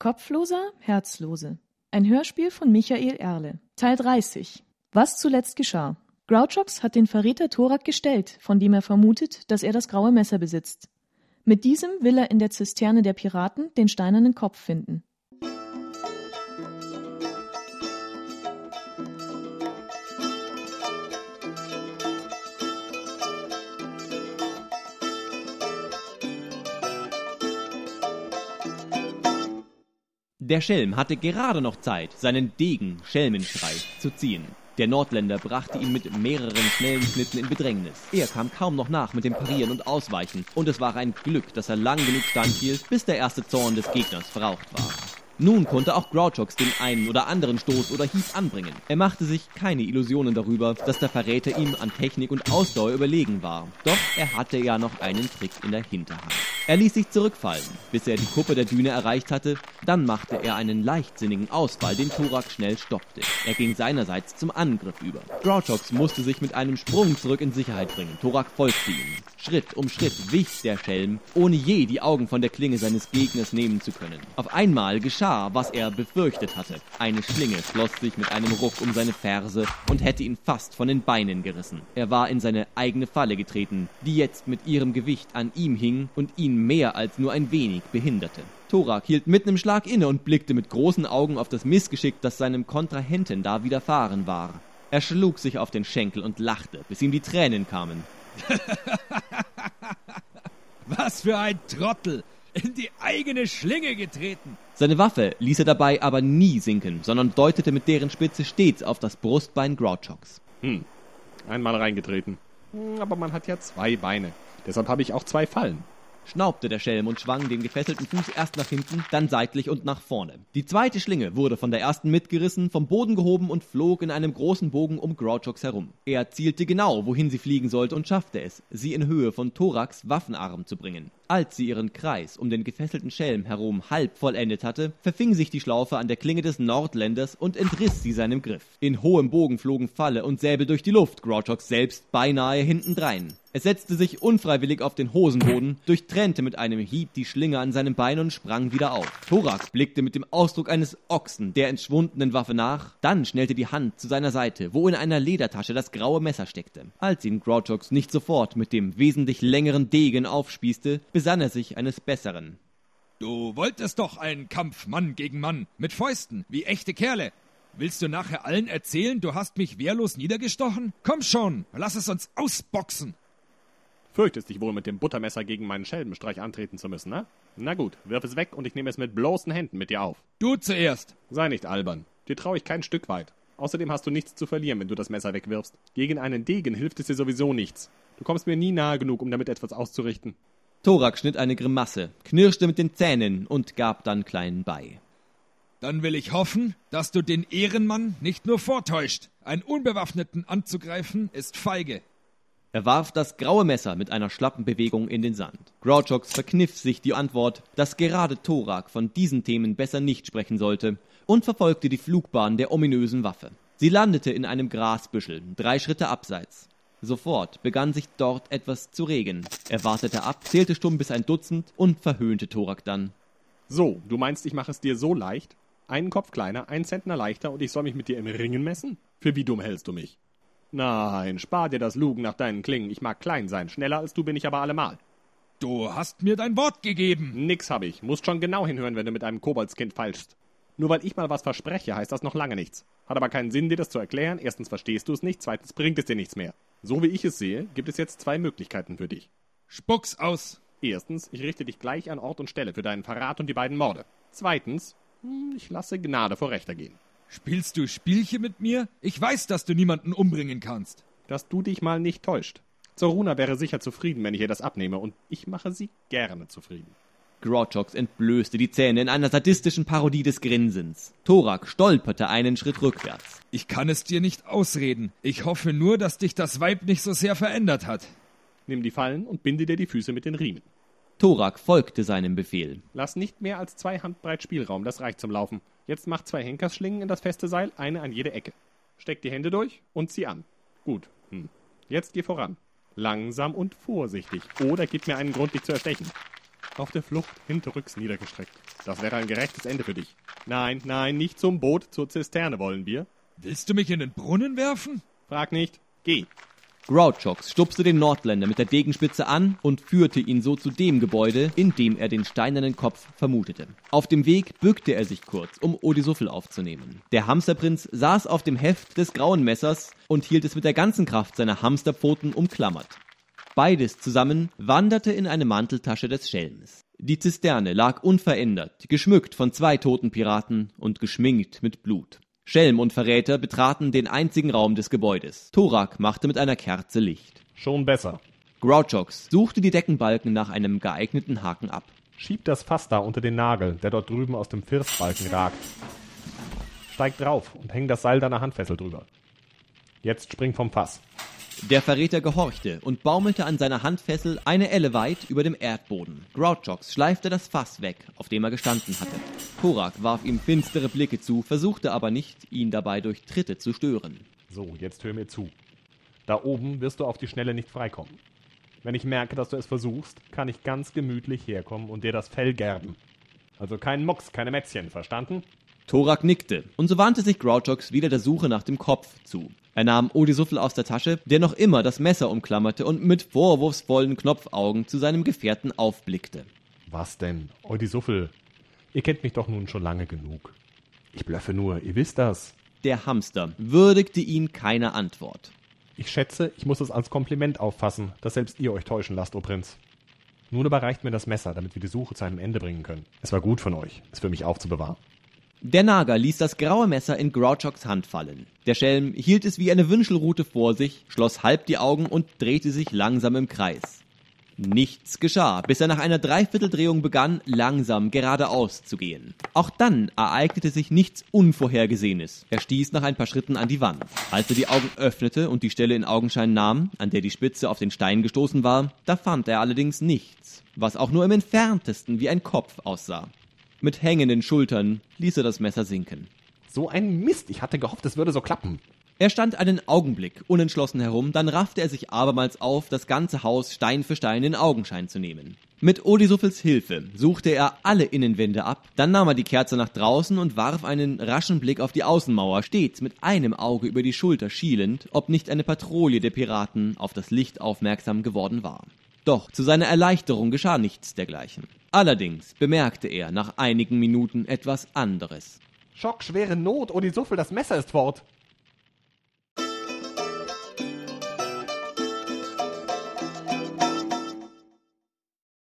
Kopfloser, Herzlose. Ein Hörspiel von Michael Erle. Teil 30. Was zuletzt geschah. Grouchox hat den Verräter Thorak gestellt, von dem er vermutet, dass er das graue Messer besitzt. Mit diesem will er in der Zisterne der Piraten den steinernen Kopf finden. Der Schelm hatte gerade noch Zeit, seinen Degen Schelmenschrei zu ziehen. Der Nordländer brachte ihn mit mehreren schnellen Schnitten in Bedrängnis. Er kam kaum noch nach mit dem Parieren und Ausweichen, und es war ein Glück, dass er lang genug standhielt, bis der erste Zorn des Gegners verraucht war. Nun konnte auch Grouchox den einen oder anderen Stoß oder Hieb anbringen. Er machte sich keine Illusionen darüber, dass der Verräter ihm an Technik und Ausdauer überlegen war. Doch er hatte ja noch einen Trick in der Hinterhand. Er ließ sich zurückfallen, bis er die Kuppe der Düne erreicht hatte. Dann machte er einen leichtsinnigen Ausfall, den Thorak schnell stoppte. Er ging seinerseits zum Angriff über. Grouchox musste sich mit einem Sprung zurück in Sicherheit bringen. Thorak folgte ihm. Schritt um Schritt wich der Schelm, ohne je die Augen von der Klinge seines Gegners nehmen zu können. Auf einmal geschah, was er befürchtet hatte. Eine Schlinge schloss sich mit einem Ruck um seine Ferse und hätte ihn fast von den Beinen gerissen. Er war in seine eigene Falle getreten, die jetzt mit ihrem Gewicht an ihm hing und ihn mehr als nur ein wenig behinderte. Thorak hielt mitten im Schlag inne und blickte mit großen Augen auf das Missgeschick, das seinem Kontrahenten da widerfahren war. Er schlug sich auf den Schenkel und lachte, bis ihm die Tränen kamen. Was für ein Trottel! In die eigene Schlinge getreten! Seine Waffe ließ er dabei aber nie sinken, sondern deutete mit deren Spitze stets auf das Brustbein Grouchox. Hm, einmal reingetreten. Hm, aber man hat ja zwei Beine. Deshalb habe ich auch zwei Fallen schnaubte der Schelm und schwang den gefesselten Fuß erst nach hinten, dann seitlich und nach vorne. Die zweite Schlinge wurde von der ersten mitgerissen, vom Boden gehoben und flog in einem großen Bogen um Grouchox herum. Er zielte genau, wohin sie fliegen sollte und schaffte es, sie in Höhe von Thorax Waffenarm zu bringen. Als sie ihren Kreis um den gefesselten Schelm herum halb vollendet hatte, verfing sich die Schlaufe an der Klinge des Nordländers und entriss sie seinem Griff. In hohem Bogen flogen Falle und Säbel durch die Luft, Grouchox selbst beinahe hintendrein. Es setzte sich unfreiwillig auf den Hosenboden, durchtrennte mit einem Hieb die Schlinge an seinem Bein und sprang wieder auf. Thorax blickte mit dem Ausdruck eines Ochsen der entschwundenen Waffe nach, dann schnellte die Hand zu seiner Seite, wo in einer Ledertasche das graue Messer steckte. Als ihn Grouchox nicht sofort mit dem wesentlich längeren Degen aufspießte, besann er sich eines Besseren. Du wolltest doch einen Kampf Mann gegen Mann, mit Fäusten, wie echte Kerle. Willst du nachher allen erzählen, du hast mich wehrlos niedergestochen? Komm schon, lass es uns ausboxen. Fürchtest dich wohl mit dem Buttermesser gegen meinen Schelmenstreich antreten zu müssen, ne? Na gut, wirf es weg und ich nehme es mit bloßen Händen mit dir auf. Du zuerst. Sei nicht albern. Dir traue ich kein Stück weit. Außerdem hast du nichts zu verlieren, wenn du das Messer wegwirfst. Gegen einen Degen hilft es dir sowieso nichts. Du kommst mir nie nahe genug, um damit etwas auszurichten. Thorak schnitt eine Grimasse, knirschte mit den Zähnen und gab dann klein bei. Dann will ich hoffen, dass du den Ehrenmann nicht nur vortäuscht. Einen Unbewaffneten anzugreifen ist feige. Er warf das graue Messer mit einer schlappen Bewegung in den Sand. Grouchox verkniff sich die Antwort, dass gerade Thorak von diesen Themen besser nicht sprechen sollte, und verfolgte die Flugbahn der ominösen Waffe. Sie landete in einem Grasbüschel, drei Schritte abseits. Sofort begann sich dort etwas zu regen. Er wartete ab, zählte stumm bis ein Dutzend und verhöhnte Thorak dann. So, du meinst, ich mache es dir so leicht? Einen Kopf kleiner, ein Zentner leichter und ich soll mich mit dir im Ringen messen? Für wie dumm hältst du mich? Nein, spar dir das Lugen nach deinen Klingen. Ich mag klein sein. Schneller als du bin ich aber allemal. Du hast mir dein Wort gegeben. Nix hab ich. Musst schon genau hinhören, wenn du mit einem Koboldskind falschst. Nur weil ich mal was verspreche, heißt das noch lange nichts. Hat aber keinen Sinn, dir das zu erklären. Erstens verstehst du es nicht, zweitens bringt es dir nichts mehr. So wie ich es sehe, gibt es jetzt zwei Möglichkeiten für dich. Spuck's aus. Erstens, ich richte dich gleich an Ort und Stelle für deinen Verrat und die beiden Morde. Zweitens, hm, ich lasse Gnade vor Rechter gehen. Spielst du Spielchen mit mir? Ich weiß, dass du niemanden umbringen kannst. Dass du dich mal nicht täuscht. Zoruna wäre sicher zufrieden, wenn ich ihr das abnehme, und ich mache sie gerne zufrieden. Grouchox entblößte die Zähne in einer sadistischen Parodie des Grinsens. Thorak stolperte einen Schritt rückwärts. Ich kann es dir nicht ausreden. Ich hoffe nur, dass dich das Weib nicht so sehr verändert hat. Nimm die Fallen und binde dir die Füße mit den Riemen. Thorak folgte seinem Befehl. Lass nicht mehr als zwei Handbreit Spielraum, das reicht zum Laufen. Jetzt mach zwei Henkersschlingen in das feste Seil, eine an jede Ecke. Steck die Hände durch und zieh an. Gut. Hm. Jetzt geh voran. Langsam und vorsichtig. Oder gib mir einen Grund, dich zu erstechen. Auf der Flucht hinterrücks niedergestreckt. Das wäre ein gerechtes Ende für dich. Nein, nein, nicht zum Boot, zur Zisterne wollen wir. Willst du mich in den Brunnen werfen? Frag nicht. Geh. Grouchox stupste den Nordländer mit der Degenspitze an und führte ihn so zu dem Gebäude, in dem er den steinernen Kopf vermutete. Auf dem Weg bückte er sich kurz, um Odisuffel aufzunehmen. Der Hamsterprinz saß auf dem Heft des grauen Messers und hielt es mit der ganzen Kraft seiner Hamsterpfoten umklammert. Beides zusammen wanderte in eine Manteltasche des Schelms. Die Zisterne lag unverändert, geschmückt von zwei toten Piraten und geschminkt mit Blut. Schelm und Verräter betraten den einzigen Raum des Gebäudes. Thorak machte mit einer Kerze Licht. Schon besser. Grouchox suchte die Deckenbalken nach einem geeigneten Haken ab. Schieb das Fass da unter den Nagel, der dort drüben aus dem Firstbalken ragt. Steig drauf und häng das Seil deiner Handfessel drüber. Jetzt spring vom Fass. Der Verräter gehorchte und baumelte an seiner Handfessel eine Elle weit über dem Erdboden. Grouchox schleifte das Fass weg, auf dem er gestanden hatte. Thorak warf ihm finstere Blicke zu, versuchte aber nicht, ihn dabei durch Tritte zu stören. So, jetzt hör mir zu. Da oben wirst du auf die Schnelle nicht freikommen. Wenn ich merke, dass du es versuchst, kann ich ganz gemütlich herkommen und dir das Fell gerben. Also kein Mucks, keine Mätzchen, verstanden? Thorak nickte, und so wandte sich Grouchox wieder der Suche nach dem Kopf zu. Er nahm Odisuffel aus der Tasche, der noch immer das Messer umklammerte und mit vorwurfsvollen Knopfaugen zu seinem Gefährten aufblickte. Was denn? Odisuffel, ihr kennt mich doch nun schon lange genug. Ich blöffe nur, ihr wisst das. Der Hamster würdigte ihn keine Antwort. Ich schätze, ich muss es als Kompliment auffassen, dass selbst ihr euch täuschen lasst, o Prinz. Nun überreicht mir das Messer, damit wir die Suche zu einem Ende bringen können. Es war gut von euch, es für mich aufzubewahren. Der Nager ließ das graue Messer in Grouchoks Hand fallen. Der Schelm hielt es wie eine Wünschelrute vor sich, schloss halb die Augen und drehte sich langsam im Kreis. Nichts geschah, bis er nach einer Dreivierteldrehung begann, langsam geradeaus zu gehen. Auch dann ereignete sich nichts Unvorhergesehenes. Er stieß nach ein paar Schritten an die Wand. Als er die Augen öffnete und die Stelle in Augenschein nahm, an der die Spitze auf den Stein gestoßen war, da fand er allerdings nichts, was auch nur im entferntesten wie ein Kopf aussah. Mit hängenden Schultern ließ er das Messer sinken. So ein Mist, ich hatte gehofft, es würde so klappen. Er stand einen Augenblick unentschlossen herum, dann raffte er sich abermals auf, das ganze Haus Stein für Stein in Augenschein zu nehmen. Mit Odisuffels Hilfe suchte er alle Innenwände ab, dann nahm er die Kerze nach draußen und warf einen raschen Blick auf die Außenmauer, stets mit einem Auge über die Schulter schielend, ob nicht eine Patrouille der Piraten auf das Licht aufmerksam geworden war. Doch zu seiner Erleichterung geschah nichts dergleichen. Allerdings bemerkte er nach einigen Minuten etwas anderes. Schock, schwere Not, Odisuffel, das Messer ist fort.